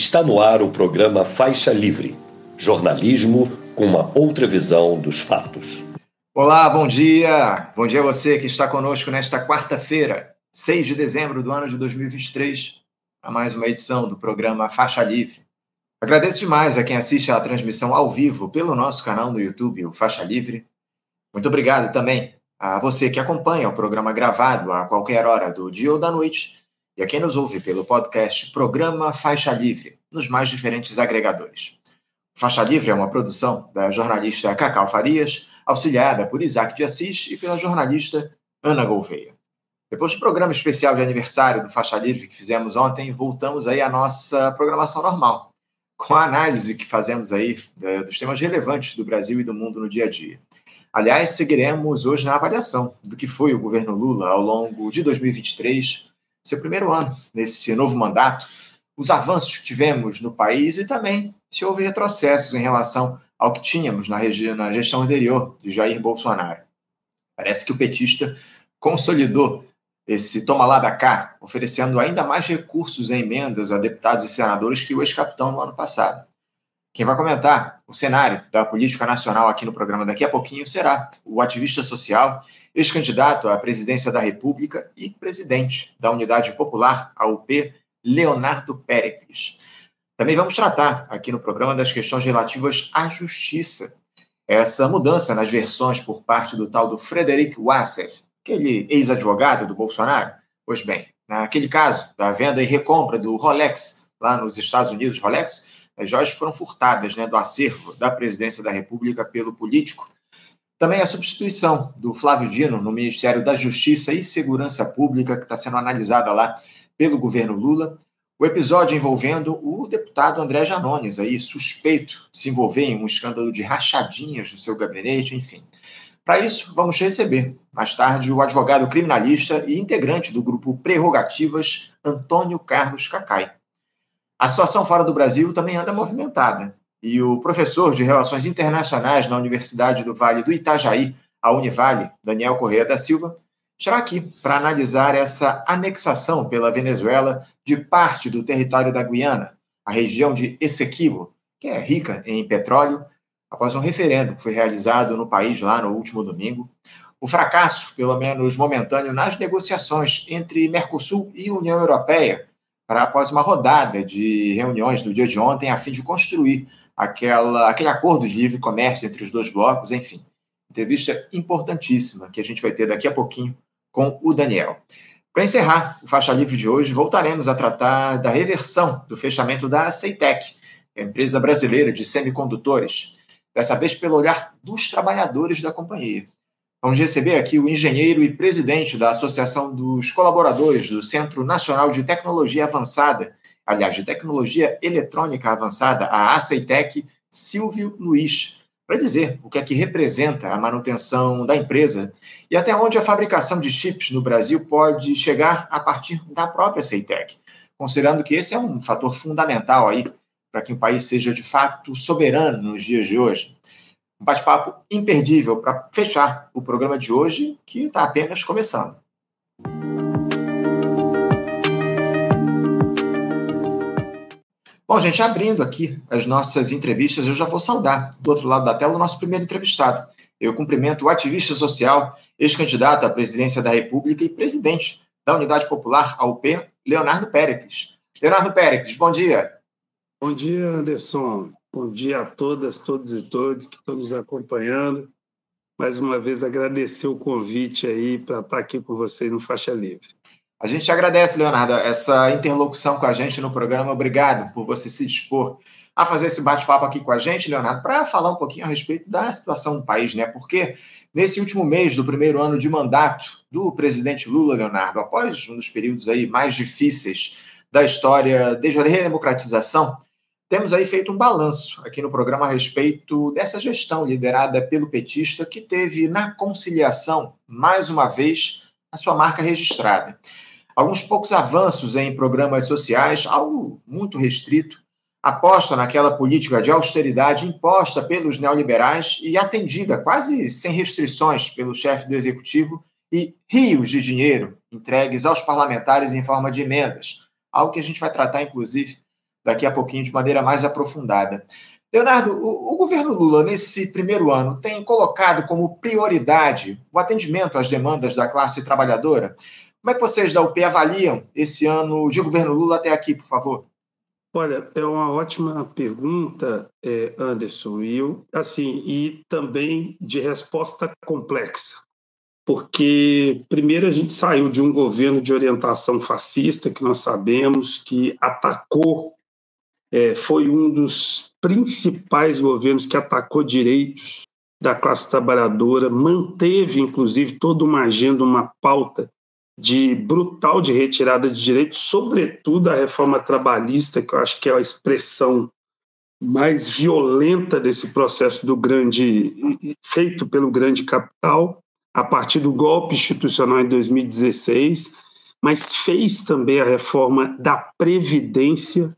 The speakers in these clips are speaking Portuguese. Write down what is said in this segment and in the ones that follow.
Está no ar o programa Faixa Livre, jornalismo com uma outra visão dos fatos. Olá, bom dia! Bom dia a você que está conosco nesta quarta-feira, 6 de dezembro do ano de 2023, a mais uma edição do programa Faixa Livre. Agradeço demais a quem assiste à transmissão ao vivo pelo nosso canal no YouTube, o Faixa Livre. Muito obrigado também a você que acompanha o programa gravado a qualquer hora do dia ou da noite e a quem nos ouve pelo podcast Programa Faixa Livre, nos mais diferentes agregadores. Faixa Livre é uma produção da jornalista Cacau Farias, auxiliada por Isaac de Assis e pela jornalista Ana Gouveia. Depois do programa especial de aniversário do Faixa Livre que fizemos ontem, voltamos aí à nossa programação normal, com a análise que fazemos aí dos temas relevantes do Brasil e do mundo no dia a dia. Aliás, seguiremos hoje na avaliação do que foi o governo Lula ao longo de 2023, seu primeiro ano nesse novo mandato, os avanços que tivemos no país e também se houve retrocessos em relação ao que tínhamos na, na gestão anterior de Jair Bolsonaro. Parece que o petista consolidou esse toma lá da cá, oferecendo ainda mais recursos em emendas a deputados e senadores que o ex-capitão no ano passado. Quem vai comentar o cenário da política nacional aqui no programa daqui a pouquinho será o ativista social, ex-candidato à presidência da República e presidente da Unidade Popular, a UP, Leonardo Pericles. Também vamos tratar aqui no programa das questões relativas à justiça. Essa mudança nas versões por parte do tal do Frederic Wassef, aquele ex-advogado do Bolsonaro. Pois bem, naquele caso da venda e recompra do Rolex lá nos Estados Unidos, Rolex, as joias foram furtadas né, do acervo da presidência da República pelo político. Também a substituição do Flávio Dino no Ministério da Justiça e Segurança Pública, que está sendo analisada lá pelo governo Lula. O episódio envolvendo o deputado André Janones, aí, suspeito de se envolver em um escândalo de rachadinhas no seu gabinete, enfim. Para isso, vamos receber, mais tarde, o advogado criminalista e integrante do grupo Prerrogativas, Antônio Carlos Cacai. A situação fora do Brasil também anda movimentada. E o professor de Relações Internacionais na Universidade do Vale do Itajaí, a Univale, Daniel Correia da Silva, estará aqui para analisar essa anexação pela Venezuela de parte do território da Guiana, a região de Essequibo, que é rica em petróleo, após um referendo que foi realizado no país lá no último domingo. O fracasso, pelo menos momentâneo, nas negociações entre Mercosul e União Europeia para após uma rodada de reuniões no dia de ontem, a fim de construir aquela, aquele acordo de livre comércio entre os dois blocos, enfim. Entrevista importantíssima que a gente vai ter daqui a pouquinho com o Daniel. Para encerrar o Faixa Livre de hoje, voltaremos a tratar da reversão do fechamento da Ceitec, a empresa brasileira de semicondutores, dessa vez pelo olhar dos trabalhadores da companhia. Vamos receber aqui o engenheiro e presidente da Associação dos Colaboradores do Centro Nacional de Tecnologia Avançada, aliás, de Tecnologia Eletrônica Avançada, a ACEITEC, Silvio Luiz, para dizer o que é que representa a manutenção da empresa e até onde a fabricação de chips no Brasil pode chegar a partir da própria CEITEC, considerando que esse é um fator fundamental aí para que o país seja de fato soberano nos dias de hoje um bate-papo imperdível para fechar o programa de hoje, que está apenas começando. Bom, gente, abrindo aqui as nossas entrevistas, eu já vou saudar do outro lado da tela o nosso primeiro entrevistado. Eu cumprimento o ativista social, ex-candidato à presidência da República e presidente da Unidade Popular, a UP, Leonardo Péricles. Leonardo Péricles, bom dia. Bom dia, Anderson. Bom dia a todas, todos e todos que estão nos acompanhando. Mais uma vez, agradecer o convite aí para estar aqui com vocês no Faixa Livre. A gente agradece, Leonardo, essa interlocução com a gente no programa. Obrigado por você se dispor a fazer esse bate-papo aqui com a gente, Leonardo, para falar um pouquinho a respeito da situação do país, né? Porque nesse último mês do primeiro ano de mandato do presidente Lula, Leonardo, após um dos períodos aí mais difíceis da história desde a redemocratização, temos aí feito um balanço aqui no programa a respeito dessa gestão liderada pelo petista que teve na conciliação, mais uma vez, a sua marca registrada. Alguns poucos avanços em programas sociais, algo muito restrito, aposta naquela política de austeridade imposta pelos neoliberais e atendida quase sem restrições pelo chefe do executivo e rios de dinheiro entregues aos parlamentares em forma de emendas, algo que a gente vai tratar, inclusive, daqui a pouquinho de maneira mais aprofundada. Leonardo, o, o, governo Lula, nesse primeiro ano, tem colocado como prioridade o atendimento às demandas da classe trabalhadora? Como é que vocês da UP avaliam esse ano de governo Lula até aqui, por favor? Olha, é uma ótima pergunta, é, Anderson, e eu, assim, e também de resposta complexa, porque primeiro a gente saiu de um governo de orientação fascista que nós sabemos que atacou, é, foi um dos principais governos que atacou direitos da classe trabalhadora, manteve inclusive toda uma agenda, uma pauta de brutal de retirada de direitos, sobretudo a reforma trabalhista, que eu acho que é a expressão mais violenta desse processo do grande feito pelo grande capital a partir do golpe institucional em 2016, mas fez também a reforma da previdência,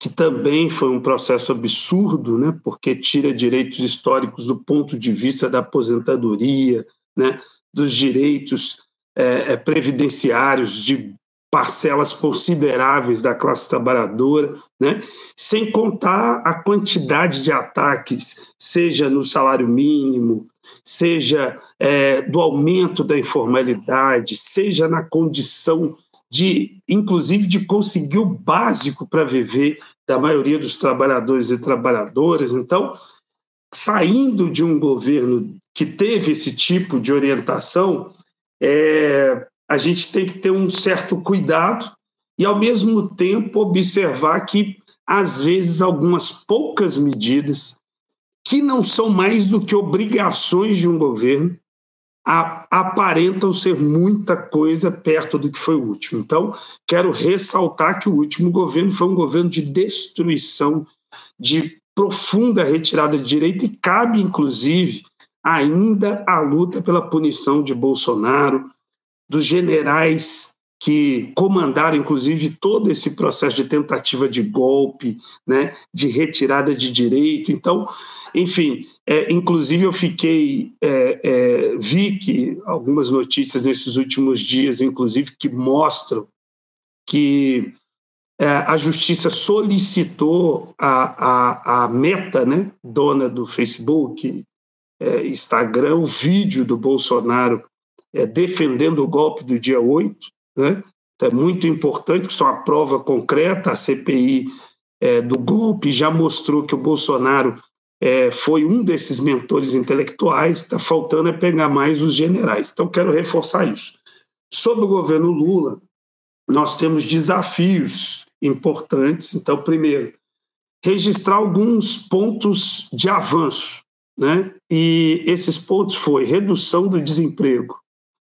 que também foi um processo absurdo, né, porque tira direitos históricos do ponto de vista da aposentadoria, né, dos direitos é, é, previdenciários de parcelas consideráveis da classe trabalhadora, né? sem contar a quantidade de ataques, seja no salário mínimo, seja é, do aumento da informalidade, seja na condição de, inclusive, de conseguir o básico para viver da maioria dos trabalhadores e trabalhadoras. Então, saindo de um governo que teve esse tipo de orientação, é, a gente tem que ter um certo cuidado e, ao mesmo tempo, observar que, às vezes, algumas poucas medidas, que não são mais do que obrigações de um governo, aparentam ser muita coisa perto do que foi o último. Então, quero ressaltar que o último governo foi um governo de destruição, de profunda retirada de direito, e cabe, inclusive, ainda a luta pela punição de Bolsonaro, dos generais que comandaram, inclusive, todo esse processo de tentativa de golpe, né, de retirada de direito. Então, enfim, é, inclusive eu fiquei, é, é, vi que algumas notícias nesses últimos dias, inclusive, que mostram que é, a justiça solicitou a, a, a Meta, né, dona do Facebook, é, Instagram o vídeo do Bolsonaro é, defendendo o golpe do dia 8, né? Então, é muito importante, que são a prova concreta, a CPI é, do golpe já mostrou que o Bolsonaro é, foi um desses mentores intelectuais, está faltando é pegar mais os generais. Então, quero reforçar isso. Sobre o governo Lula, nós temos desafios importantes. Então, primeiro, registrar alguns pontos de avanço né? E esses pontos foi redução do desemprego,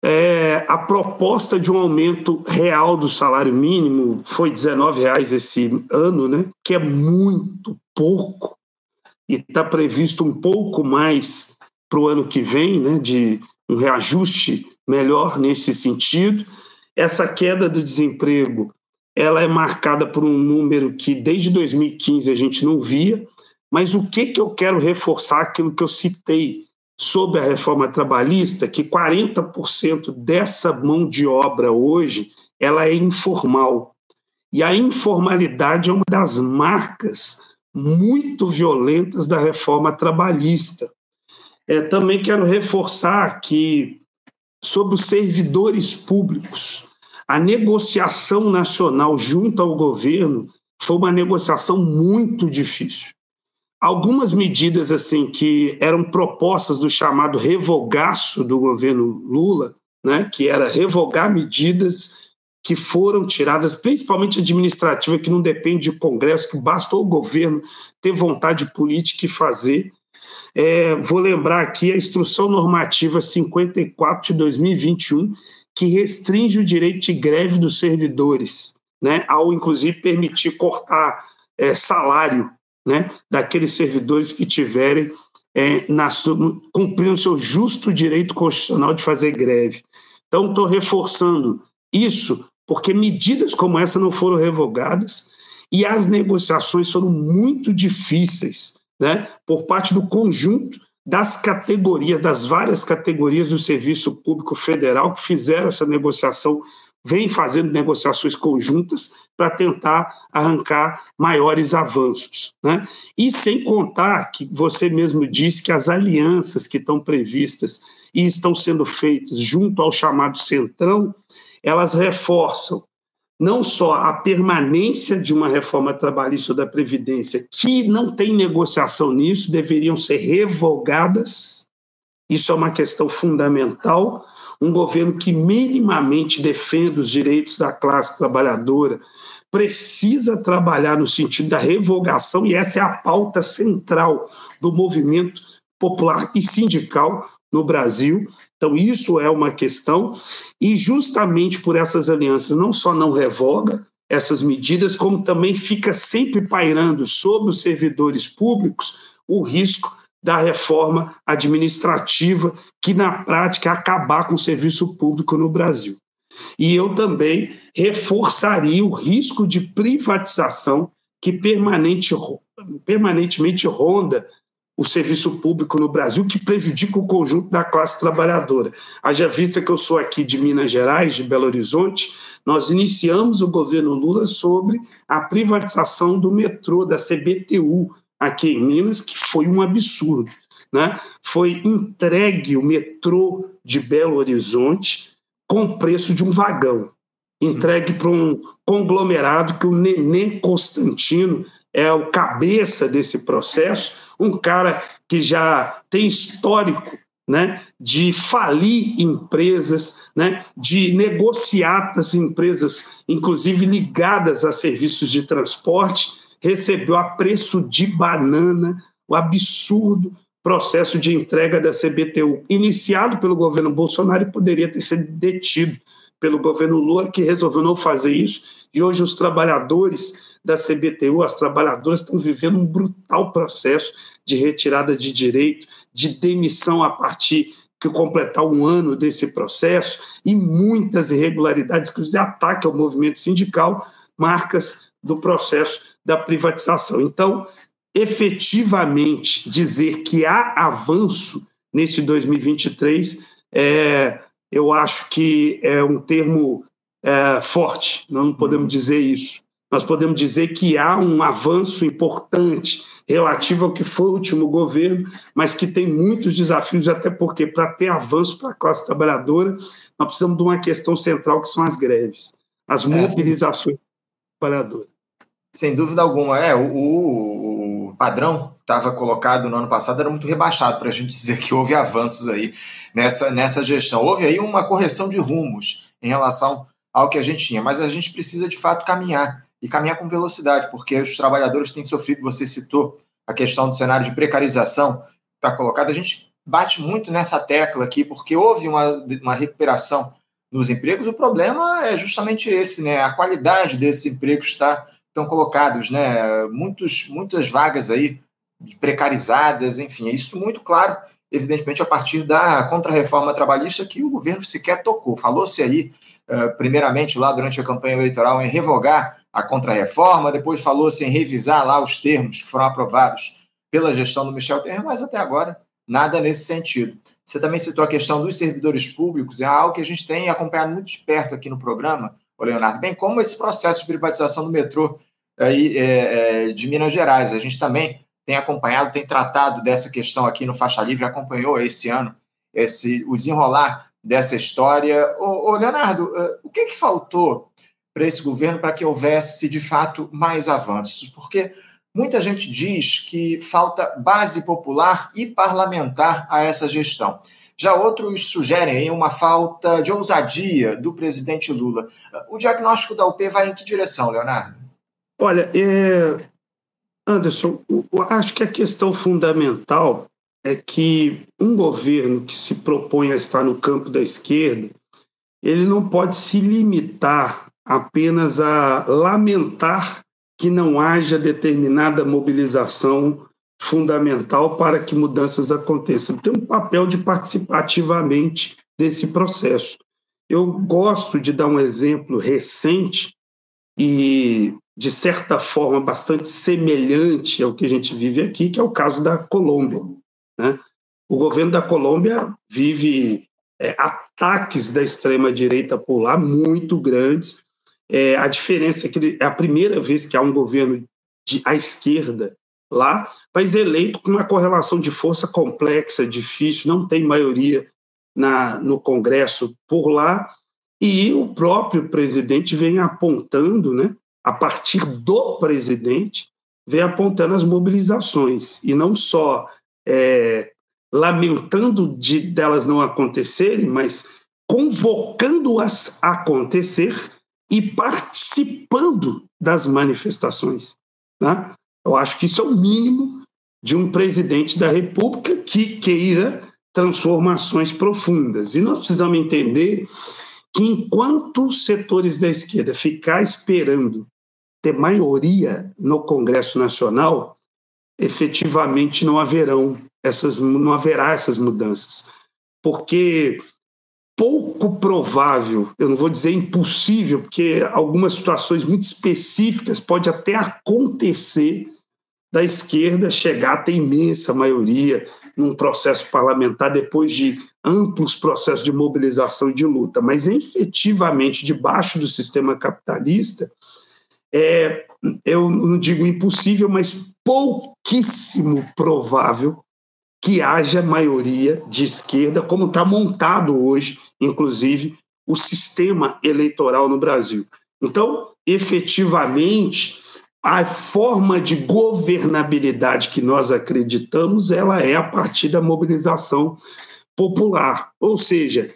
é, a proposta de um aumento real do salário mínimo foi R$19,00 esse ano, né? Que é muito pouco e está previsto um pouco mais para o ano que vem, né? De um reajuste melhor nesse sentido. Essa queda do desemprego ela é marcada por um número que desde 2015 a gente não via, mas o que, que eu quero reforçar aquilo que eu citei sobre a reforma trabalhista, que 40% dessa mão de obra hoje ela é informal. E a informalidade é uma das marcas muito violentas da reforma trabalhista. É, também quero reforçar que, sobre os servidores públicos, a negociação nacional junto ao governo foi uma negociação muito difícil algumas medidas assim que eram propostas do chamado revogaço do governo Lula, né, que era revogar medidas que foram tiradas, principalmente administrativa, que não depende do Congresso, que basta o governo ter vontade política e fazer. É, vou lembrar aqui a Instrução Normativa 54 de 2021, que restringe o direito de greve dos servidores, né, ao inclusive permitir cortar é, salário né, daqueles servidores que tiverem é, cumprindo seu justo direito constitucional de fazer greve. Então, estou reforçando isso porque medidas como essa não foram revogadas e as negociações foram muito difíceis né, por parte do conjunto das categorias, das várias categorias do Serviço Público Federal que fizeram essa negociação vem fazendo negociações conjuntas para tentar arrancar maiores avanços. Né? E sem contar que você mesmo disse que as alianças que estão previstas e estão sendo feitas junto ao chamado Centrão, elas reforçam não só a permanência de uma reforma trabalhista da Previdência, que não tem negociação nisso, deveriam ser revogadas, isso é uma questão fundamental. Um governo que minimamente defenda os direitos da classe trabalhadora precisa trabalhar no sentido da revogação, e essa é a pauta central do movimento popular e sindical no Brasil. Então, isso é uma questão, e justamente por essas alianças, não só não revoga essas medidas, como também fica sempre pairando sobre os servidores públicos o risco da reforma administrativa, que na prática é acabar com o serviço público no Brasil. E eu também reforçaria o risco de privatização que permanente, permanentemente ronda o serviço público no Brasil, que prejudica o conjunto da classe trabalhadora. Haja vista que eu sou aqui de Minas Gerais, de Belo Horizonte, nós iniciamos o governo Lula sobre a privatização do metrô, da CBTU, aqui em Minas, que foi um absurdo. Né? Foi entregue o metrô de Belo Horizonte com o preço de um vagão, entregue para um conglomerado que o Nenê Constantino é o cabeça desse processo, um cara que já tem histórico né, de falir empresas, né, de negociatas empresas, inclusive ligadas a serviços de transporte, recebeu a preço de banana o absurdo processo de entrega da CBTU, iniciado pelo governo Bolsonaro e poderia ter sido detido pelo governo Lula, que resolveu não fazer isso. E hoje os trabalhadores da CBTU, as trabalhadoras, estão vivendo um brutal processo de retirada de direito, de demissão a partir que completar um ano desse processo e muitas irregularidades, inclusive ataque ao movimento sindical, marcas do processo da privatização. Então, efetivamente, dizer que há avanço nesse 2023, é, eu acho que é um termo é, forte, não podemos dizer isso. Nós podemos dizer que há um avanço importante relativo ao que foi o último governo, mas que tem muitos desafios, até porque, para ter avanço para a classe trabalhadora, nós precisamos de uma questão central, que são as greves, as é, mobilizações trabalhadoras. Sem dúvida alguma. É, o, o padrão estava colocado no ano passado era muito rebaixado para a gente dizer que houve avanços aí nessa, nessa gestão. Houve aí uma correção de rumos em relação ao que a gente tinha, mas a gente precisa de fato caminhar e caminhar com velocidade, porque os trabalhadores têm sofrido. Você citou a questão do cenário de precarização, está colocado. A gente bate muito nessa tecla aqui, porque houve uma, uma recuperação nos empregos. O problema é justamente esse, né? A qualidade desses empregos está estão colocados, né? Muitos, muitas vagas aí precarizadas, enfim, é isso muito claro, evidentemente, a partir da contrarreforma trabalhista que o governo sequer tocou. Falou-se aí, uh, primeiramente, lá durante a campanha eleitoral, em revogar a contrarreforma, depois falou-se em revisar lá os termos que foram aprovados pela gestão do Michel Temer, mas até agora nada nesse sentido. Você também citou a questão dos servidores públicos, é algo que a gente tem acompanhado muito de perto aqui no programa, Leonardo, bem como esse processo de privatização do metrô aí, é, é, de Minas Gerais. A gente também tem acompanhado, tem tratado dessa questão aqui no Faixa Livre, acompanhou esse ano esse, o desenrolar dessa história. Ô, ô Leonardo, é, o que, que faltou para esse governo para que houvesse, de fato, mais avanços? Porque muita gente diz que falta base popular e parlamentar a essa gestão. Já outros sugerem uma falta de ousadia do presidente Lula. O diagnóstico da UP vai em que direção, Leonardo? Olha, é... Anderson, acho que a questão fundamental é que um governo que se propõe a estar no campo da esquerda, ele não pode se limitar apenas a lamentar que não haja determinada mobilização fundamental para que mudanças aconteçam. Tem um papel de participar ativamente desse processo. Eu gosto de dar um exemplo recente e, de certa forma, bastante semelhante ao que a gente vive aqui, que é o caso da Colômbia. Né? O governo da Colômbia vive é, ataques da extrema-direita por lá, muito grandes. É, a diferença é que é a primeira vez que há um governo de, à esquerda lá, mas eleito com uma correlação de força complexa, difícil, não tem maioria na, no Congresso por lá, e o próprio presidente vem apontando, né, a partir do presidente, vem apontando as mobilizações, e não só é, lamentando de delas não acontecerem, mas convocando-as a acontecer e participando das manifestações. Né? Eu acho que isso é o mínimo de um presidente da República que queira transformações profundas. E nós precisamos entender que enquanto os setores da esquerda ficar esperando ter maioria no Congresso Nacional, efetivamente não haverão essas não haverá essas mudanças, porque pouco provável, eu não vou dizer impossível, porque algumas situações muito específicas pode até acontecer da esquerda chegar a ter imensa maioria num processo parlamentar depois de amplos processos de mobilização e de luta, mas efetivamente debaixo do sistema capitalista é, eu não digo impossível, mas pouquíssimo provável que haja maioria de esquerda, como está montado hoje, inclusive, o sistema eleitoral no Brasil. Então, efetivamente, a forma de governabilidade que nós acreditamos, ela é a partir da mobilização popular, ou seja,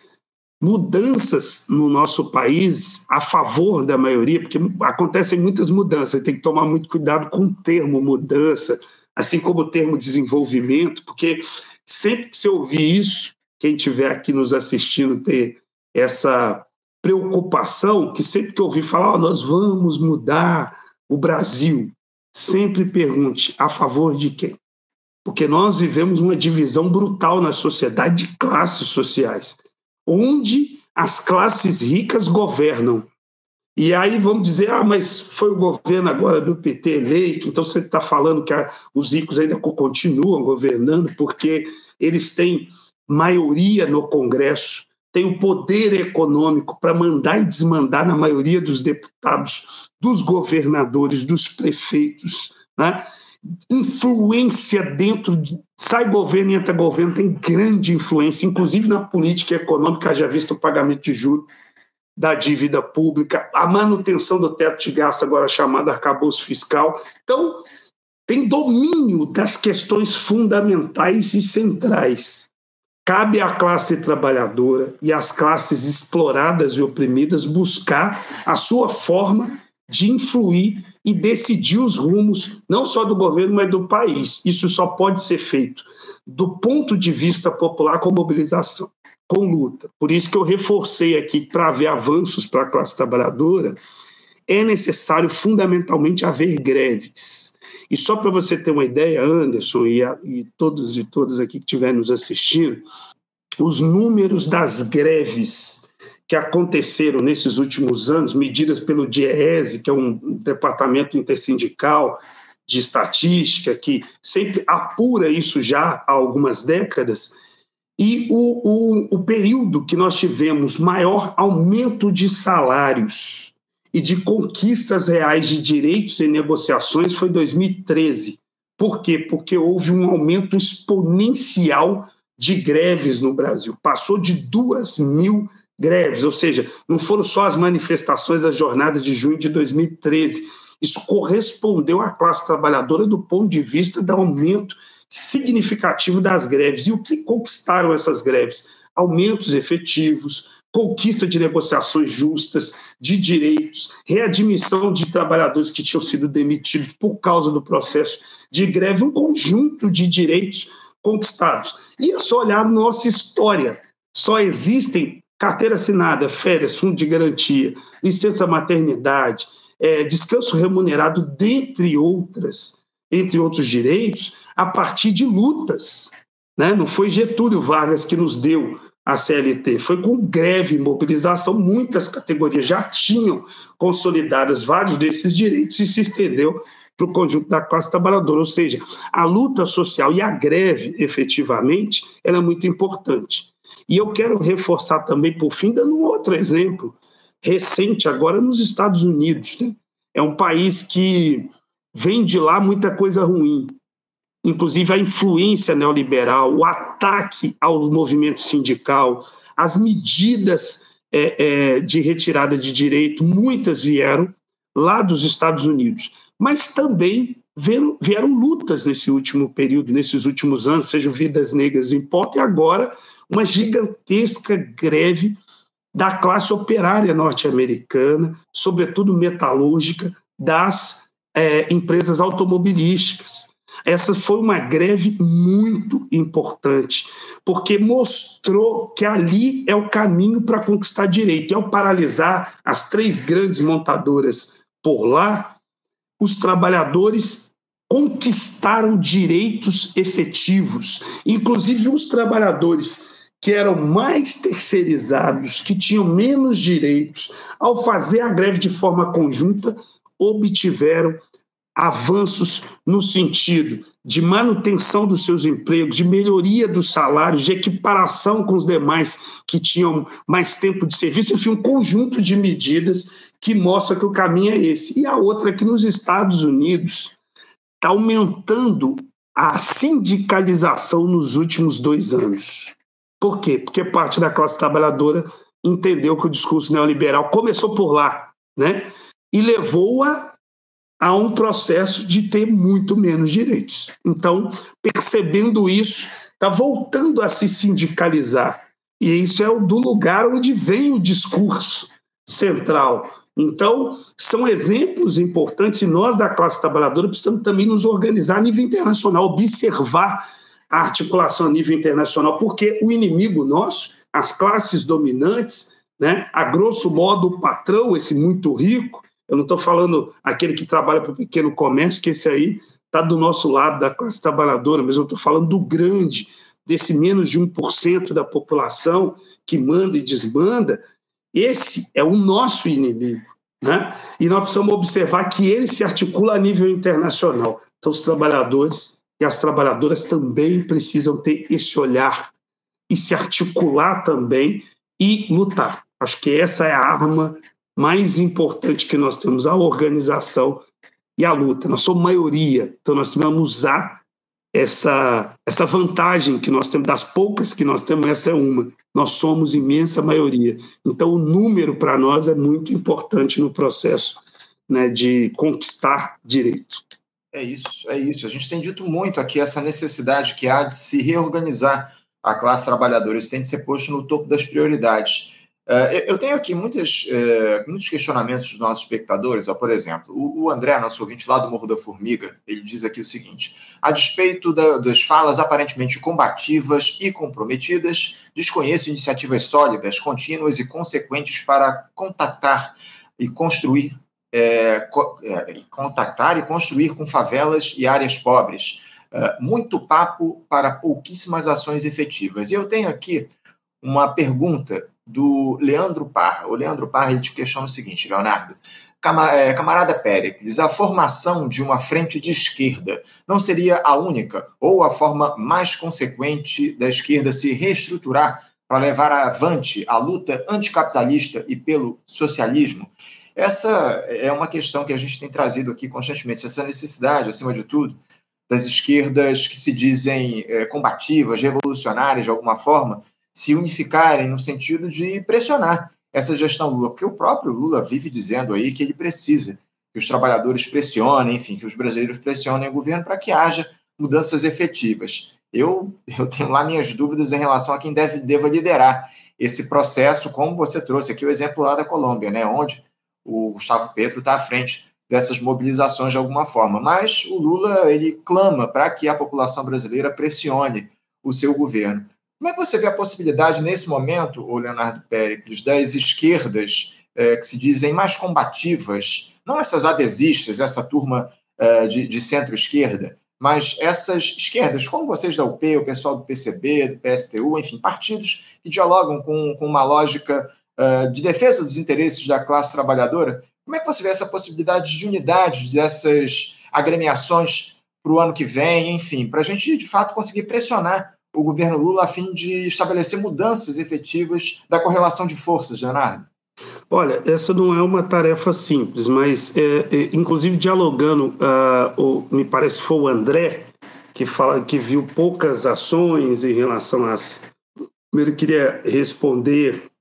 mudanças no nosso país a favor da maioria, porque acontecem muitas mudanças, tem que tomar muito cuidado com o termo mudança, assim como o termo desenvolvimento, porque sempre que você ouvir isso, quem estiver aqui nos assistindo ter essa preocupação, que sempre que ouvir falar, oh, nós vamos mudar o Brasil, sempre pergunte a favor de quem? Porque nós vivemos uma divisão brutal na sociedade de classes sociais, onde as classes ricas governam e aí vamos dizer, ah, mas foi o governo agora do PT eleito, então você está falando que a, os ricos ainda continuam governando porque eles têm maioria no Congresso, têm o poder econômico para mandar e desmandar na maioria dos deputados, dos governadores, dos prefeitos, né? influência dentro de, sai governo e entra governo tem grande influência, inclusive na política econômica, já visto o pagamento de juros da dívida pública, a manutenção do teto de gasto, agora chamado arcabouço fiscal. Então, tem domínio das questões fundamentais e centrais. Cabe à classe trabalhadora e às classes exploradas e oprimidas buscar a sua forma de influir e decidir os rumos, não só do governo, mas do país. Isso só pode ser feito do ponto de vista popular com mobilização com luta. Por isso que eu reforcei aqui para haver avanços para a classe trabalhadora, é necessário fundamentalmente haver greves. E só para você ter uma ideia, Anderson e, a, e todos e todas aqui que estiverem nos assistindo, os números das greves que aconteceram nesses últimos anos, medidas pelo DIEESE, que é um departamento intersindical de estatística, que sempre apura isso já há algumas décadas, e o, o, o período que nós tivemos maior aumento de salários e de conquistas reais de direitos e negociações foi 2013. Por quê? Porque houve um aumento exponencial de greves no Brasil. Passou de duas mil greves, ou seja, não foram só as manifestações da jornada de junho de 2013. Isso correspondeu à classe trabalhadora do ponto de vista do aumento significativo das greves. E o que conquistaram essas greves? Aumentos efetivos, conquista de negociações justas, de direitos, readmissão de trabalhadores que tinham sido demitidos por causa do processo de greve, um conjunto de direitos conquistados. E é só olhar nossa história. Só existem carteira assinada, férias, fundo de garantia, licença maternidade, é, descanso remunerado, dentre outras, entre outros direitos, a partir de lutas. Né? Não foi Getúlio Vargas que nos deu a CLT, foi com greve e mobilização, muitas categorias já tinham consolidadas vários desses direitos e se estendeu para o conjunto da classe trabalhadora, ou seja, a luta social e a greve, efetivamente, ela é muito importante. E eu quero reforçar também, por fim, dando um outro exemplo recente, agora nos Estados Unidos. Né? É um país que vem de lá muita coisa ruim, inclusive a influência neoliberal, o ataque ao movimento sindical, as medidas é, é, de retirada de direito, muitas vieram lá dos Estados Unidos, mas também vieram, vieram lutas nesse último período, nesses últimos anos, seja Vidas Negras em Pauta, e agora uma gigantesca greve da classe operária norte-americana, sobretudo metalúrgica, das é, empresas automobilísticas. Essa foi uma greve muito importante, porque mostrou que ali é o caminho para conquistar direito. E ao paralisar as três grandes montadoras por lá, os trabalhadores conquistaram direitos efetivos, inclusive os trabalhadores que eram mais terceirizados, que tinham menos direitos, ao fazer a greve de forma conjunta, obtiveram avanços no sentido de manutenção dos seus empregos, de melhoria dos salários, de equiparação com os demais que tinham mais tempo de serviço, enfim, um conjunto de medidas que mostra que o caminho é esse. E a outra é que nos Estados Unidos está aumentando a sindicalização nos últimos dois anos. Por quê? Porque parte da classe trabalhadora entendeu que o discurso neoliberal começou por lá, né? E levou-a a um processo de ter muito menos direitos. Então, percebendo isso, está voltando a se sindicalizar. E isso é do lugar onde vem o discurso central. Então, são exemplos importantes e nós, da classe trabalhadora, precisamos também nos organizar a nível internacional, observar a articulação a nível internacional, porque o inimigo nosso, as classes dominantes, né, a grosso modo o patrão, esse muito rico, eu não estou falando aquele que trabalha para o pequeno comércio, que esse aí está do nosso lado, da classe trabalhadora, mas eu estou falando do grande, desse menos de 1% da população que manda e desmanda. Esse é o nosso inimigo. Né? E nós precisamos observar que ele se articula a nível internacional. Então, os trabalhadores e as trabalhadoras também precisam ter esse olhar e se articular também e lutar. Acho que essa é a arma mais importante que nós temos, a organização e a luta. Nós somos maioria, então nós vamos usar essa, essa vantagem que nós temos, das poucas que nós temos, essa é uma. Nós somos imensa maioria. Então, o número para nós é muito importante no processo né, de conquistar direito. É isso, é isso. A gente tem dito muito aqui essa necessidade que há de se reorganizar a classe trabalhadora. Isso tem de ser posto no topo das prioridades. É, eu tenho aqui muitas, é, muitos questionamentos dos nossos espectadores. Por exemplo, o André, nosso ouvinte lá do Morro da Formiga, ele diz aqui o seguinte: a despeito da, das falas aparentemente combativas e comprometidas, desconheço iniciativas sólidas, contínuas e consequentes para contactar e construir, é, co, é, contactar e construir com favelas e áreas pobres. É, muito papo para pouquíssimas ações efetivas. E eu tenho aqui uma pergunta do Leandro Parra. O Leandro Parra ele te questiona o seguinte, Leonardo. É, camarada Péricles, a formação de uma frente de esquerda não seria a única ou a forma mais consequente da esquerda se reestruturar para levar avante a luta anticapitalista e pelo socialismo? Essa é uma questão que a gente tem trazido aqui constantemente, essa necessidade, acima de tudo, das esquerdas que se dizem é, combativas, revolucionárias de alguma forma, se unificarem no sentido de pressionar essa gestão Lula, porque o próprio Lula vive dizendo aí que ele precisa que os trabalhadores pressionem, enfim, que os brasileiros pressionem o governo para que haja mudanças efetivas. Eu, eu tenho lá minhas dúvidas em relação a quem deve deva liderar esse processo, como você trouxe aqui o exemplo lá da Colômbia, né, onde o Gustavo Petro está à frente dessas mobilizações de alguma forma. Mas o Lula ele clama para que a população brasileira pressione o seu governo. Como é que você vê a possibilidade, nesse momento, o Leonardo Péricles, das esquerdas é, que se dizem mais combativas, não essas adesistas, essa turma é, de, de centro-esquerda, mas essas esquerdas, como vocês da UP, o pessoal do PCB, do PSTU, enfim, partidos que dialogam com, com uma lógica uh, de defesa dos interesses da classe trabalhadora, como é que você vê essa possibilidade de unidade dessas agremiações para o ano que vem, enfim, para a gente de fato conseguir pressionar o governo Lula a fim de estabelecer mudanças efetivas da correlação de forças, Leonardo? Olha, essa não é uma tarefa simples, mas, é, é, inclusive, dialogando, uh, o, me parece que foi o André que, fala, que viu poucas ações em relação às. Primeiro, queria responder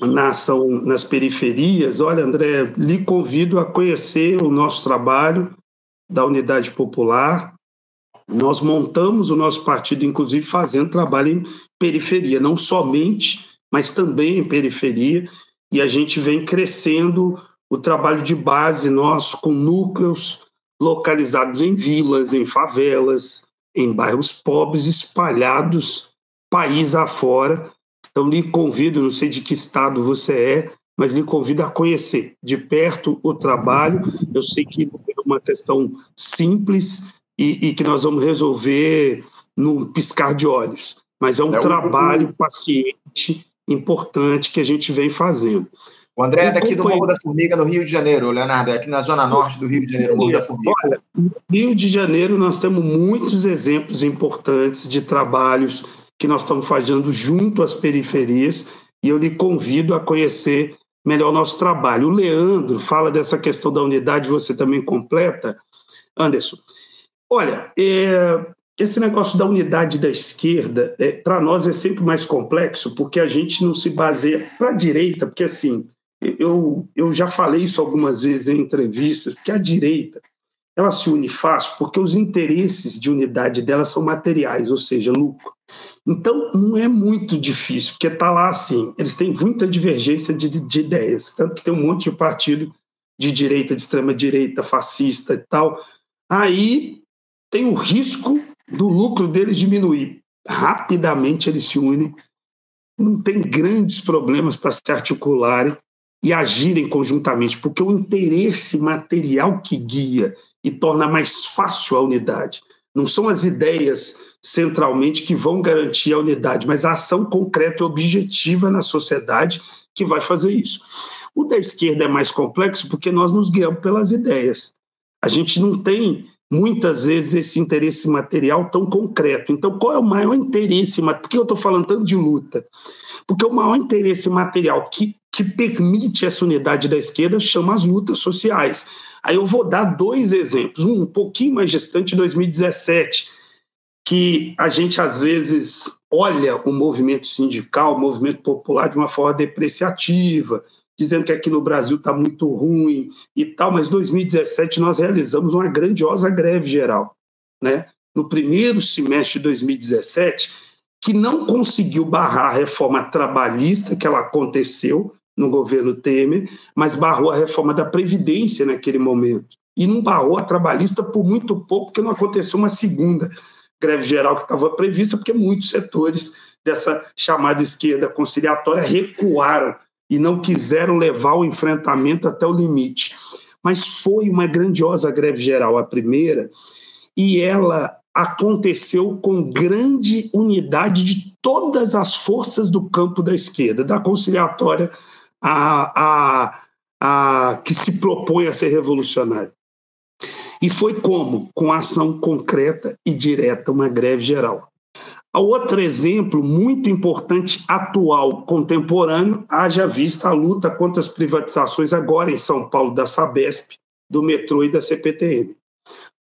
na ação nas periferias. Olha, André, lhe convido a conhecer o nosso trabalho da Unidade Popular. Nós montamos o nosso partido, inclusive, fazendo trabalho em periferia, não somente, mas também em periferia e a gente vem crescendo o trabalho de base nosso com núcleos localizados em vilas, em favelas, em bairros pobres espalhados país afora. Então lhe convido, não sei de que estado você é, mas lhe convido a conhecer de perto o trabalho. Eu sei que é uma questão simples e, e que nós vamos resolver no piscar de olhos, mas é um é trabalho paciente importante que a gente vem fazendo. O André é daqui do Morro da Formiga, no Rio de Janeiro, Leonardo, é aqui na zona norte do Rio de Janeiro, Morro da Formiga. Olha, no Rio de Janeiro nós temos muitos exemplos importantes de trabalhos que nós estamos fazendo junto às periferias e eu lhe convido a conhecer melhor o nosso trabalho. O Leandro fala dessa questão da unidade, você também completa, Anderson. Olha, é, esse negócio da unidade da esquerda, é, para nós, é sempre mais complexo, porque a gente não se baseia para a direita, porque assim, eu, eu já falei isso algumas vezes em entrevistas, que a direita ela se une fácil porque os interesses de unidade dela são materiais, ou seja, lucro. Então, não é muito difícil, porque está lá assim, eles têm muita divergência de, de ideias, tanto que tem um monte de partido de direita, de extrema-direita, fascista e tal. Aí tem o risco do lucro deles diminuir. Rapidamente eles se unem, não tem grandes problemas para se articularem e agirem conjuntamente, porque o interesse material que guia e torna mais fácil a unidade. Não são as ideias centralmente que vão garantir a unidade, mas a ação concreta e objetiva na sociedade que vai fazer isso. O da esquerda é mais complexo porque nós nos guiamos pelas ideias. A gente não tem muitas vezes esse interesse material tão concreto. Então, qual é o maior interesse? Por que eu estou falando tanto de luta? Porque o maior interesse material que, que permite essa unidade da esquerda chama as lutas sociais. Aí eu vou dar dois exemplos. Um, um pouquinho mais distante, 2017, que a gente às vezes olha o movimento sindical, o movimento popular de uma forma depreciativa, dizendo que aqui no Brasil está muito ruim e tal, mas 2017 nós realizamos uma grandiosa greve geral, né? No primeiro semestre de 2017, que não conseguiu barrar a reforma trabalhista que ela aconteceu no governo Temer, mas barrou a reforma da previdência naquele momento. E não barrou a trabalhista por muito pouco, porque não aconteceu uma segunda greve geral que estava prevista, porque muitos setores dessa chamada esquerda conciliatória recuaram e não quiseram levar o enfrentamento até o limite. Mas foi uma grandiosa greve geral, a primeira, e ela aconteceu com grande unidade de todas as forças do campo da esquerda, da conciliatória a, a, a que se propõe a ser revolucionária. E foi como? Com ação concreta e direta, uma greve geral. Outro exemplo muito importante, atual, contemporâneo, haja vista a luta contra as privatizações agora em São Paulo da Sabesp, do metrô e da CPTM.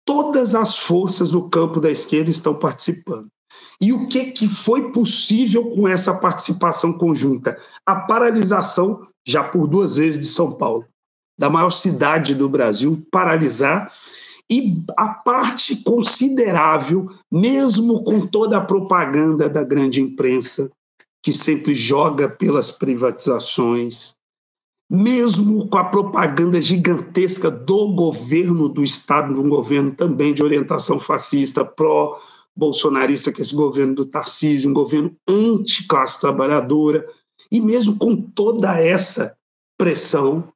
Todas as forças do campo da esquerda estão participando. E o que, que foi possível com essa participação conjunta? A paralisação, já por duas vezes, de São Paulo, da maior cidade do Brasil, paralisar e a parte considerável, mesmo com toda a propaganda da grande imprensa, que sempre joga pelas privatizações, mesmo com a propaganda gigantesca do governo do Estado, um governo também de orientação fascista, pró-bolsonarista, que é esse governo do Tarcísio, um governo anti-classe trabalhadora, e mesmo com toda essa pressão,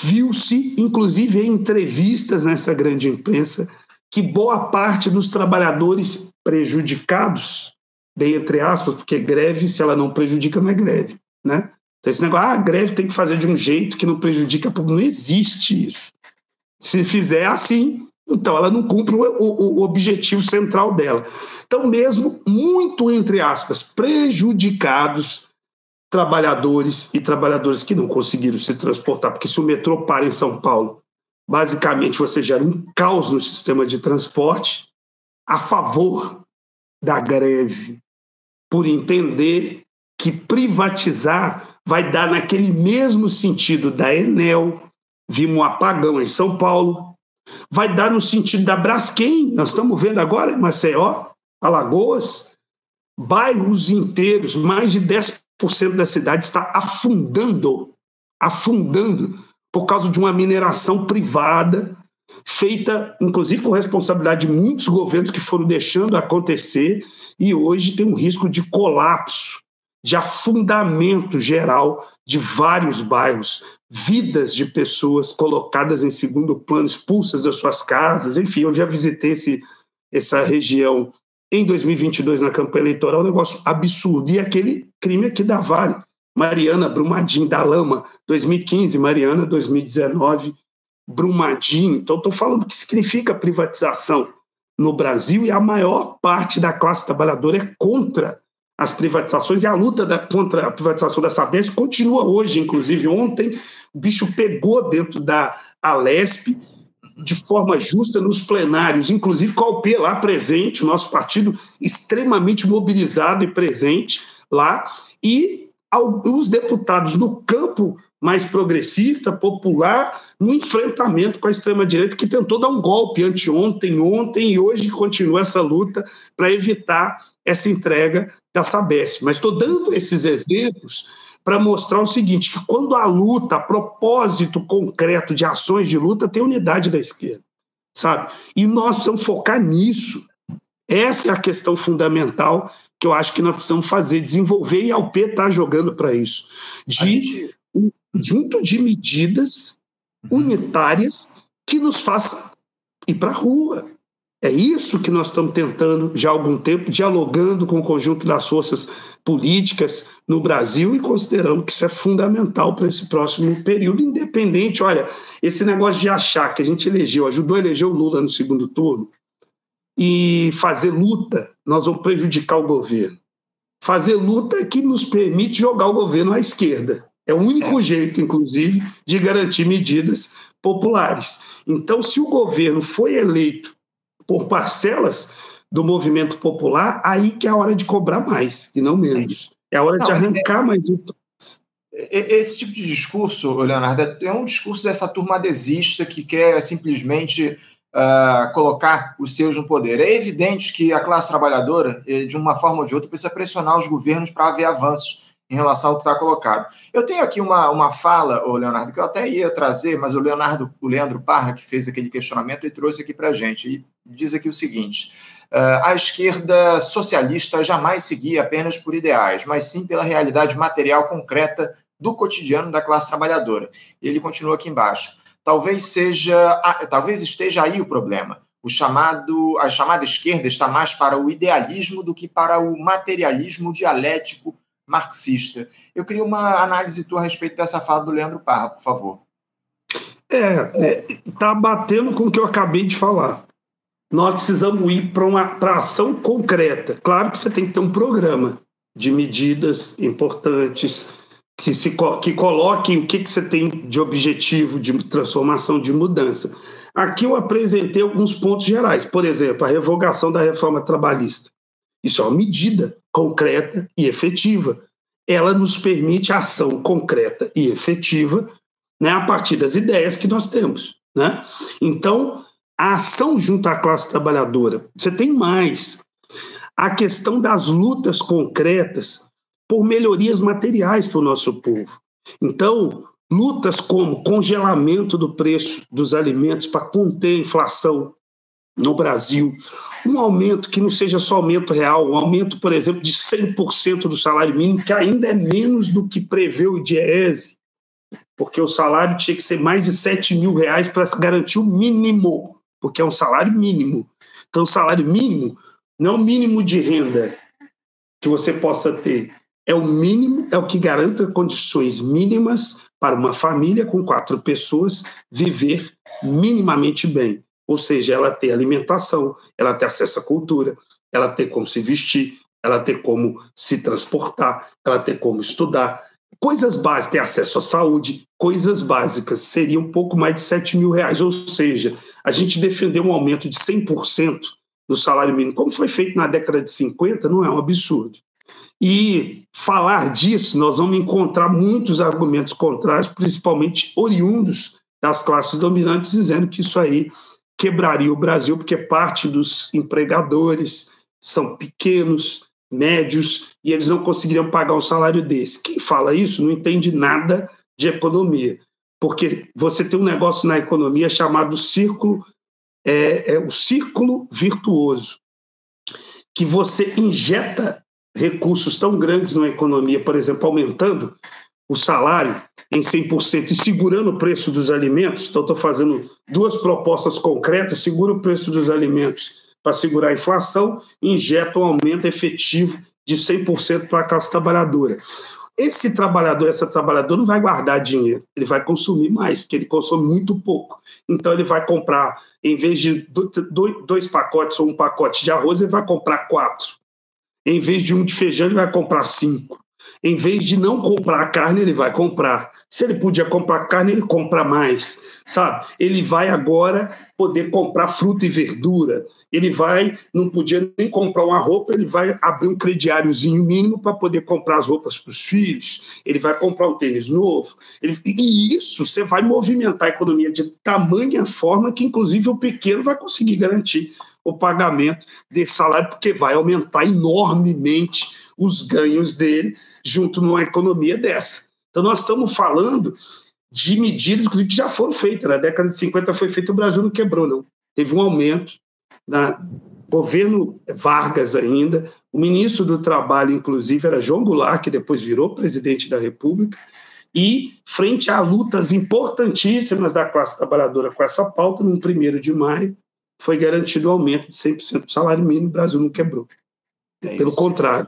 Viu-se, inclusive em entrevistas nessa grande imprensa, que boa parte dos trabalhadores prejudicados, bem entre aspas, porque greve, se ela não prejudica, não é greve. Né? Então, esse negócio, ah, a greve tem que fazer de um jeito que não prejudica, não existe isso. Se fizer assim, Então, ela não cumpre o, o, o objetivo central dela. Então, mesmo muito, entre aspas, prejudicados, trabalhadores e trabalhadoras que não conseguiram se transportar, porque se o metrô para em São Paulo, basicamente você gera um caos no sistema de transporte a favor da greve, por entender que privatizar vai dar naquele mesmo sentido da Enel, vimos um apagão em São Paulo, vai dar no sentido da Braskem, nós estamos vendo agora em Maceió, Alagoas, bairros inteiros, mais de 10% da cidade está afundando, afundando por causa de uma mineração privada feita, inclusive, com responsabilidade de muitos governos que foram deixando acontecer e hoje tem um risco de colapso, de afundamento geral de vários bairros, vidas de pessoas colocadas em segundo plano, expulsas das suas casas. Enfim, eu já visitei esse, essa região em 2022 na campanha eleitoral, um negócio absurdo. E aquele crime aqui da Vale, Mariana Brumadinho da Lama, 2015, Mariana 2019, Brumadinho. Então, estou falando o que significa privatização no Brasil e a maior parte da classe trabalhadora é contra as privatizações e a luta da, contra a privatização da Sabesp continua hoje. Inclusive, ontem o bicho pegou dentro da Alesp de forma justa nos plenários, inclusive com a UP lá presente, o nosso partido extremamente mobilizado e presente lá, e os deputados no campo mais progressista, popular, no enfrentamento com a extrema-direita, que tentou dar um golpe anteontem, ontem e hoje continua essa luta para evitar essa entrega da Sabesp. Mas estou dando esses exemplos para mostrar o seguinte: que quando a luta, a propósito concreto de ações de luta, tem unidade da esquerda, sabe? E nós precisamos focar nisso. Essa é a questão fundamental que eu acho que nós precisamos fazer, desenvolver, e a UP está jogando para isso, de gente... um conjunto de medidas uhum. unitárias que nos faça ir para a rua. É isso que nós estamos tentando já há algum tempo, dialogando com o conjunto das forças políticas no Brasil e considerando que isso é fundamental para esse próximo período, independente. Olha, esse negócio de achar que a gente elegeu, ajudou a eleger o Lula no segundo turno, e fazer luta, nós vamos prejudicar o governo. Fazer luta é que nos permite jogar o governo à esquerda. É o único é. jeito, inclusive, de garantir medidas populares. Então, se o governo foi eleito por parcelas do movimento popular, aí que é a hora de cobrar mais, e não menos. É a hora não, de arrancar é, mais Esse tipo de discurso, Leonardo, é um discurso dessa turma adesista que quer simplesmente uh, colocar os seus no poder. É evidente que a classe trabalhadora, eh, de uma forma ou de outra, precisa pressionar os governos para haver avanços em relação ao que está colocado. Eu tenho aqui uma, uma fala, o Leonardo, que eu até ia trazer, mas o Leonardo, o Leandro Parra, que fez aquele questionamento, ele trouxe aqui para a gente. E diz aqui o seguinte: uh, a esquerda socialista jamais seguia apenas por ideais, mas sim pela realidade material concreta do cotidiano da classe trabalhadora. E ele continua aqui embaixo talvez seja, talvez esteja aí o problema. O chamado, a chamada esquerda está mais para o idealismo do que para o materialismo dialético marxista. Eu queria uma análise tua a respeito dessa fala do Leandro Parra, por favor. É, está é, batendo com o que eu acabei de falar. Nós precisamos ir para uma ação concreta. Claro que você tem que ter um programa de medidas importantes, que, se, que coloquem o que, que você tem de objetivo de transformação, de mudança. Aqui eu apresentei alguns pontos gerais. Por exemplo, a revogação da reforma trabalhista. Isso é uma medida concreta e efetiva. Ela nos permite ação concreta e efetiva né, a partir das ideias que nós temos. Né? Então, a ação junto à classe trabalhadora. Você tem mais. A questão das lutas concretas por melhorias materiais para o nosso povo. Então, lutas como congelamento do preço dos alimentos para conter a inflação no Brasil, um aumento que não seja só aumento real, um aumento, por exemplo, de 100% do salário mínimo, que ainda é menos do que prevê o IDIESE, porque o salário tinha que ser mais de 7 mil reais para garantir o mínimo, porque é um salário mínimo. Então, salário mínimo não é o mínimo de renda que você possa ter, é o mínimo, é o que garanta condições mínimas para uma família com quatro pessoas viver minimamente bem. Ou seja, ela ter alimentação, ela ter acesso à cultura, ela ter como se vestir, ela ter como se transportar, ela ter como estudar. Coisas básicas, ter acesso à saúde, coisas básicas, seria um pouco mais de 7 mil reais. Ou seja, a gente defendeu um aumento de 100% do salário mínimo, como foi feito na década de 50, não é um absurdo. E falar disso, nós vamos encontrar muitos argumentos contrários, principalmente oriundos das classes dominantes, dizendo que isso aí quebraria o Brasil, porque parte dos empregadores são pequenos, médios, e eles não conseguiriam pagar um salário desse. Quem fala isso não entende nada de economia, porque você tem um negócio na economia chamado círculo, é, é o círculo virtuoso, que você injeta recursos tão grandes na economia, por exemplo, aumentando o salário em 100% e segurando o preço dos alimentos. Então, estou fazendo duas propostas concretas: segura o preço dos alimentos para segurar a inflação, injeta um aumento efetivo de 100% para a classe trabalhadora. Esse trabalhador, essa trabalhadora não vai guardar dinheiro, ele vai consumir mais, porque ele consome muito pouco. Então, ele vai comprar, em vez de dois pacotes ou um pacote de arroz, ele vai comprar quatro. Em vez de um de feijão, ele vai comprar cinco. Em vez de não comprar carne, ele vai comprar. Se ele podia comprar carne, ele compra mais, sabe? Ele vai agora poder comprar fruta e verdura. Ele vai, não podia nem comprar uma roupa, ele vai abrir um crediáriozinho mínimo para poder comprar as roupas para os filhos. Ele vai comprar um tênis novo. Ele, e isso você vai movimentar a economia de tamanha forma que, inclusive, o pequeno vai conseguir garantir o pagamento desse salário, porque vai aumentar enormemente os ganhos dele junto numa economia dessa. Então, nós estamos falando de medidas inclusive, que já foram feitas. Na década de 50 foi feito, o Brasil não quebrou, não. Teve um aumento. Na governo Vargas ainda, o ministro do Trabalho, inclusive, era João Goulart, que depois virou presidente da República, e frente a lutas importantíssimas da classe trabalhadora com essa pauta, no 1 de maio, foi garantido o aumento de 100% do salário mínimo, o Brasil não quebrou. É Pelo contrário,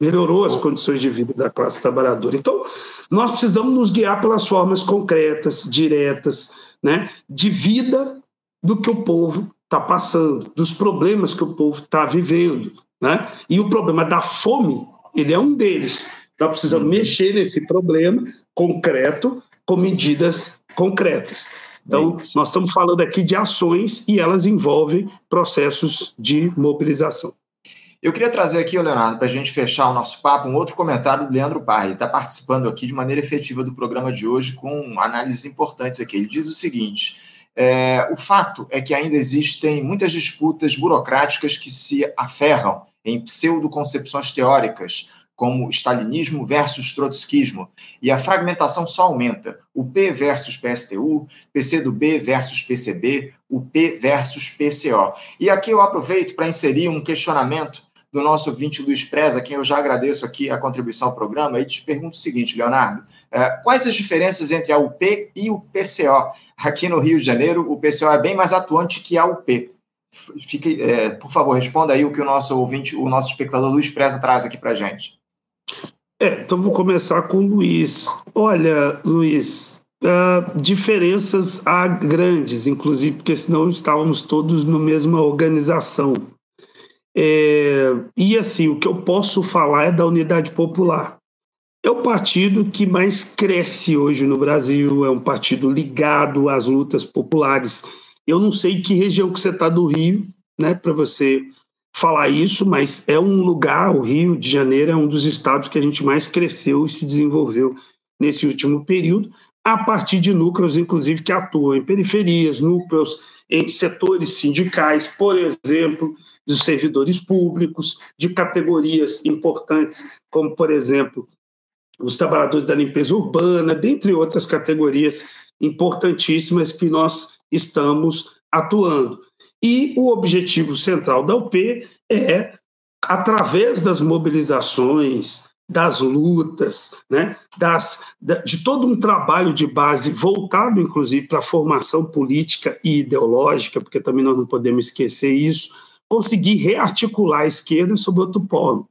melhorou as condições de vida da classe trabalhadora. Então, nós precisamos nos guiar pelas formas concretas, diretas, né, de vida do que o povo está passando, dos problemas que o povo está vivendo. Né? E o problema da fome, ele é um deles. Nós precisamos uhum. mexer nesse problema concreto com medidas concretas. Então, nós estamos falando aqui de ações e elas envolvem processos de mobilização. Eu queria trazer aqui, Leonardo, para a gente fechar o nosso papo, um outro comentário do Leandro Parra. Ele está participando aqui de maneira efetiva do programa de hoje com análises importantes aqui. Ele diz o seguinte: é, o fato é que ainda existem muitas disputas burocráticas que se aferram em pseudoconcepções teóricas, como stalinismo versus trotskismo, e a fragmentação só aumenta. O P versus PSTU, PCdoB versus PCB, o P versus PCO. E aqui eu aproveito para inserir um questionamento do nosso ouvinte Luiz Preza, a quem eu já agradeço aqui a contribuição ao programa, e te pergunto o seguinte, Leonardo, é, quais as diferenças entre a UP e o PCO? Aqui no Rio de Janeiro, o PCO é bem mais atuante que a UP. Fique, é, por favor, responda aí o que o nosso ouvinte, o nosso espectador Luiz Preza traz aqui para gente. É, então vou começar com o Luiz. Olha, Luiz, uh, diferenças há grandes, inclusive porque senão estávamos todos na mesma organização. É, e assim, o que eu posso falar é da Unidade Popular. É o partido que mais cresce hoje no Brasil, é um partido ligado às lutas populares. Eu não sei que região que você está do Rio, né, para você falar isso, mas é um lugar, o Rio de Janeiro é um dos estados que a gente mais cresceu e se desenvolveu nesse último período, a partir de núcleos, inclusive, que atuam em periferias, núcleos em setores sindicais, por exemplo, dos servidores públicos, de categorias importantes, como, por exemplo, os trabalhadores da limpeza urbana, dentre outras categorias importantíssimas que nós estamos atuando. E o objetivo central da UP é, através das mobilizações, das lutas, né, das, de todo um trabalho de base voltado, inclusive, para a formação política e ideológica, porque também nós não podemos esquecer isso, conseguir rearticular a esquerda sobre outro polo.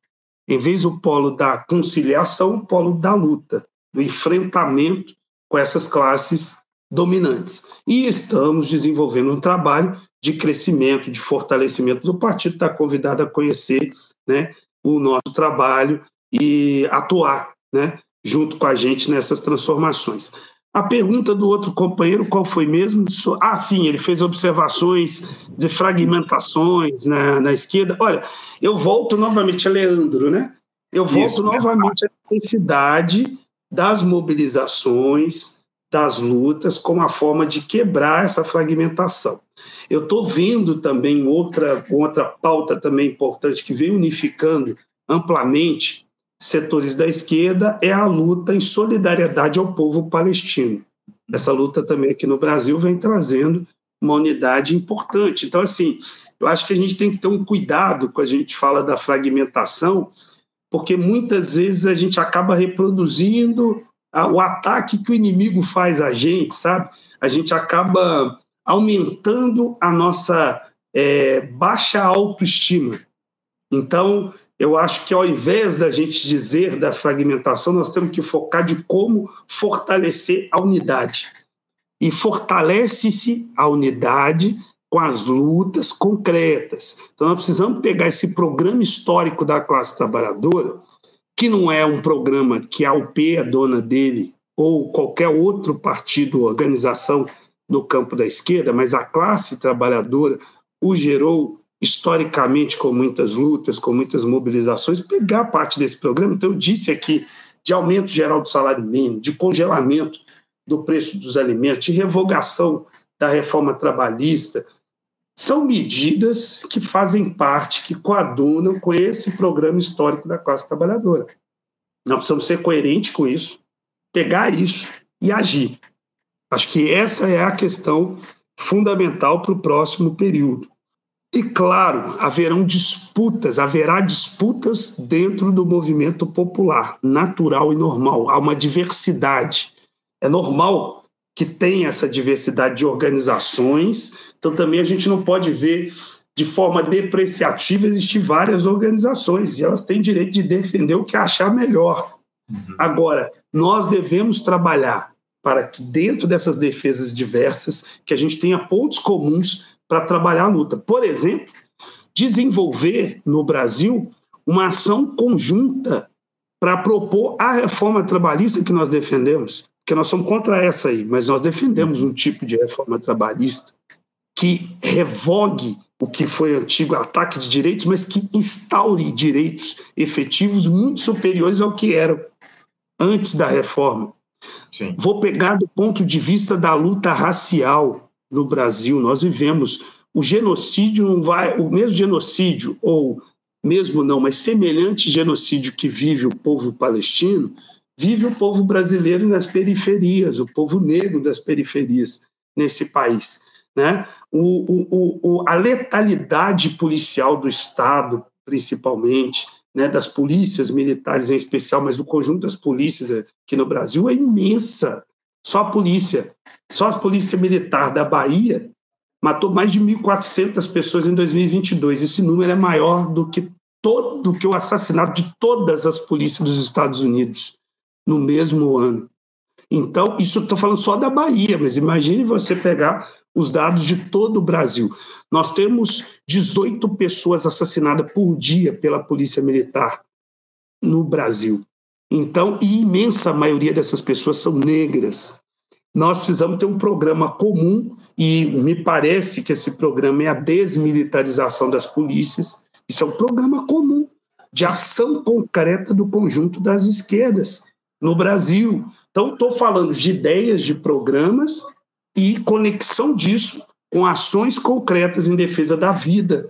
Em vez do polo da conciliação, o polo da luta, do enfrentamento com essas classes dominantes. E estamos desenvolvendo um trabalho de crescimento, de fortalecimento do partido, está convidado a conhecer né, o nosso trabalho e atuar né, junto com a gente nessas transformações. A pergunta do outro companheiro, qual foi mesmo? Ah, sim, ele fez observações de fragmentações na, na esquerda. Olha, eu volto novamente a Leandro, né? Eu volto Isso, novamente à necessidade das mobilizações, das lutas, como a forma de quebrar essa fragmentação. Eu estou vendo também outra, outra pauta também importante que vem unificando amplamente setores da esquerda é a luta em solidariedade ao povo palestino. Essa luta também aqui no Brasil vem trazendo uma unidade importante. Então, assim, eu acho que a gente tem que ter um cuidado quando a gente fala da fragmentação, porque muitas vezes a gente acaba reproduzindo o ataque que o inimigo faz a gente, sabe? A gente acaba aumentando a nossa é, baixa autoestima. Então, eu acho que ao invés da gente dizer da fragmentação, nós temos que focar de como fortalecer a unidade. E fortalece-se a unidade com as lutas concretas. Então, nós precisamos pegar esse programa histórico da classe trabalhadora, que não é um programa que a UP é dona dele, ou qualquer outro partido, organização no campo da esquerda, mas a classe trabalhadora o gerou historicamente com muitas lutas, com muitas mobilizações, pegar parte desse programa. Então, eu disse aqui de aumento geral do salário mínimo, de congelamento do preço dos alimentos, de revogação da reforma trabalhista, são medidas que fazem parte, que coadunam com esse programa histórico da classe trabalhadora. Nós precisamos ser coerentes com isso, pegar isso e agir. Acho que essa é a questão fundamental para o próximo período. E, claro, haverão disputas, haverá disputas dentro do movimento popular, natural e normal. Há uma diversidade. É normal que tenha essa diversidade de organizações, então também a gente não pode ver de forma depreciativa existir várias organizações e elas têm direito de defender o que achar melhor. Uhum. Agora, nós devemos trabalhar para que dentro dessas defesas diversas que a gente tenha pontos comuns para trabalhar a luta. Por exemplo, desenvolver no Brasil uma ação conjunta para propor a reforma trabalhista que nós defendemos, porque nós somos contra essa aí, mas nós defendemos um tipo de reforma trabalhista que revogue o que foi antigo ataque de direitos, mas que instaure direitos efetivos muito superiores ao que eram antes da reforma. Sim. Vou pegar do ponto de vista da luta racial no Brasil. Nós vivemos o genocídio não vai, o mesmo genocídio ou mesmo não, mas semelhante genocídio que vive o povo palestino, vive o povo brasileiro nas periferias, o povo negro das periferias nesse país. Né? O, o, o, a letalidade policial do Estado, principalmente, né, das polícias militares em especial, mas do conjunto das polícias aqui no Brasil é imensa. Só a polícia só a Polícia Militar da Bahia matou mais de 1.400 pessoas em 2022. Esse número é maior do que todo do que o assassinato de todas as polícias dos Estados Unidos no mesmo ano. Então, isso estou falando só da Bahia, mas imagine você pegar os dados de todo o Brasil. Nós temos 18 pessoas assassinadas por dia pela Polícia Militar no Brasil. Então, e imensa maioria dessas pessoas são negras nós precisamos ter um programa comum e me parece que esse programa é a desmilitarização das polícias. Isso é um programa comum de ação concreta do conjunto das esquerdas no Brasil. Então, estou falando de ideias, de programas e conexão disso com ações concretas em defesa da vida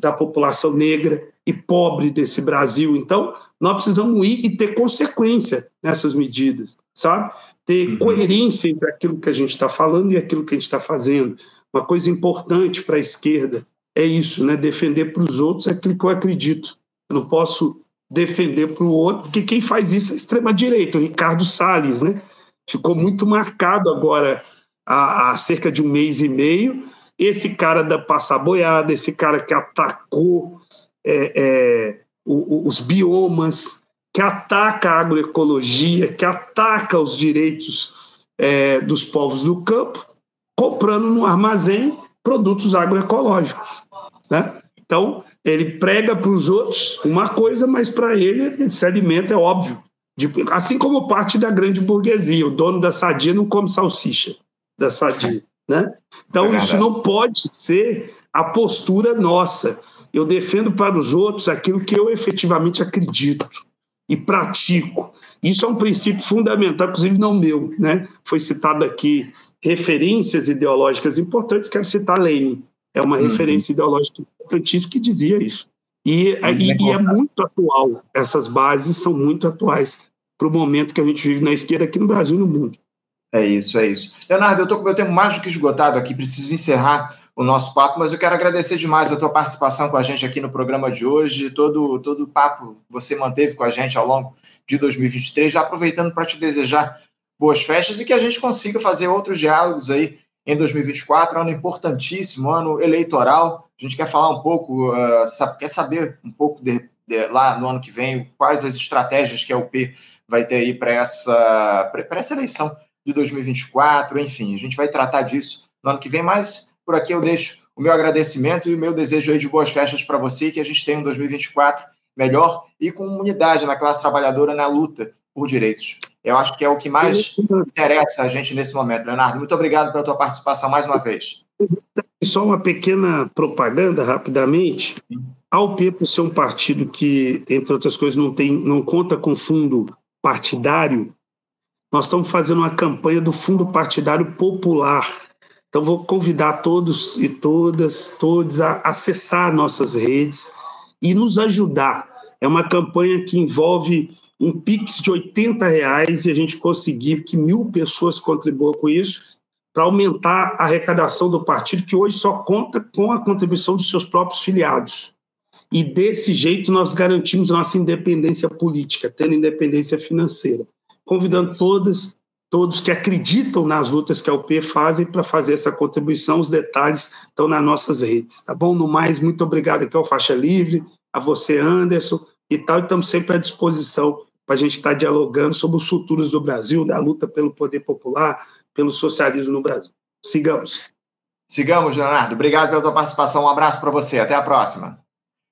da população negra e pobre desse Brasil. Então, nós precisamos ir e ter consequência nessas medidas, sabe? ter uhum. coerência entre aquilo que a gente está falando e aquilo que a gente está fazendo. Uma coisa importante para a esquerda é isso, né? defender para os outros aquilo que eu acredito. Eu não posso defender para o outro, porque quem faz isso é a extrema-direita, o Ricardo Salles, né? Ficou Sim. muito marcado agora há, há, cerca de um mês e meio. Esse cara da passar boiada, esse cara que atacou é, é, os biomas, que ataca a agroecologia, que ataca os direitos é, dos povos do campo, comprando no armazém produtos agroecológicos. Né? Então, ele prega para os outros uma coisa, mas para ele esse alimento é óbvio. De, assim como parte da grande burguesia, o dono da sadia não come salsicha da sadia. Né? Então, é isso não pode ser a postura nossa. Eu defendo para os outros aquilo que eu efetivamente acredito e pratico. Isso é um princípio fundamental, inclusive não meu. Né? Foi citado aqui referências ideológicas importantes, quero citar Lenin. É uma uhum. referência ideológica importantíssima que dizia isso. E, e, e, é muito atual, essas bases são muito atuais para o momento que a gente vive na esquerda aqui no Brasil e no mundo. É isso, é isso. Leonardo, eu estou com meu tempo mais do que esgotado aqui, preciso encerrar o nosso papo, mas eu quero agradecer demais a tua participação com a gente aqui no programa de hoje, todo, todo o papo que você manteve com a gente ao longo de 2023, já aproveitando para te desejar boas festas e que a gente consiga fazer outros diálogos aí em 2024, ano importantíssimo, ano eleitoral. A gente quer falar um pouco, uh, sabe, quer saber um pouco de, de, lá no ano que vem quais as estratégias que a UP vai ter aí para essa, essa eleição de 2024, enfim, a gente vai tratar disso no ano que vem, mas por aqui eu deixo o meu agradecimento e o meu desejo de boas festas para você, que a gente tenha um 2024 melhor e com unidade na classe trabalhadora na luta por direitos. Eu acho que é o que mais interessa a gente nesse momento. Leonardo, muito obrigado pela tua participação mais uma vez. Só uma pequena propaganda, rapidamente. Sim. A UP, por ser um partido que, entre outras coisas, não, tem, não conta com fundo partidário, nós estamos fazendo uma campanha do Fundo Partidário Popular. Então, vou convidar todos e todas, todos a acessar nossas redes e nos ajudar. É uma campanha que envolve um Pix de 80 reais e a gente conseguir que mil pessoas contribuam com isso para aumentar a arrecadação do partido, que hoje só conta com a contribuição dos seus próprios filiados. E desse jeito nós garantimos nossa independência política, tendo independência financeira convidando todas, todos que acreditam nas lutas que a UP fazem para fazer essa contribuição. Os detalhes estão nas nossas redes, tá bom? No mais, muito obrigado aqui ao Faixa Livre, a você, Anderson, e tal, estamos sempre à disposição para a gente estar tá dialogando sobre os futuros do Brasil, da luta pelo poder popular, pelo socialismo no Brasil. Sigamos. Sigamos, Leonardo. Obrigado pela tua participação. Um abraço para você. Até a próxima.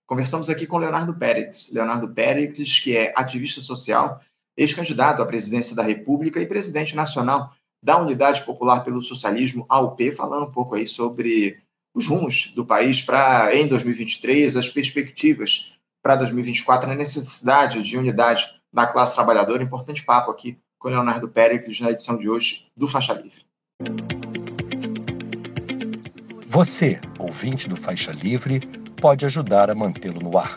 Conversamos aqui com Leonardo Pérez. Leonardo Pérez, que é ativista social ex-candidato à presidência da República e presidente nacional da Unidade Popular pelo Socialismo, AUP, falando um pouco aí sobre os rumos do país para em 2023, as perspectivas para 2024, a necessidade de unidade da classe trabalhadora. Importante papo aqui com Leonardo Péricles na edição de hoje do Faixa Livre. Você, ouvinte do Faixa Livre, pode ajudar a mantê-lo no ar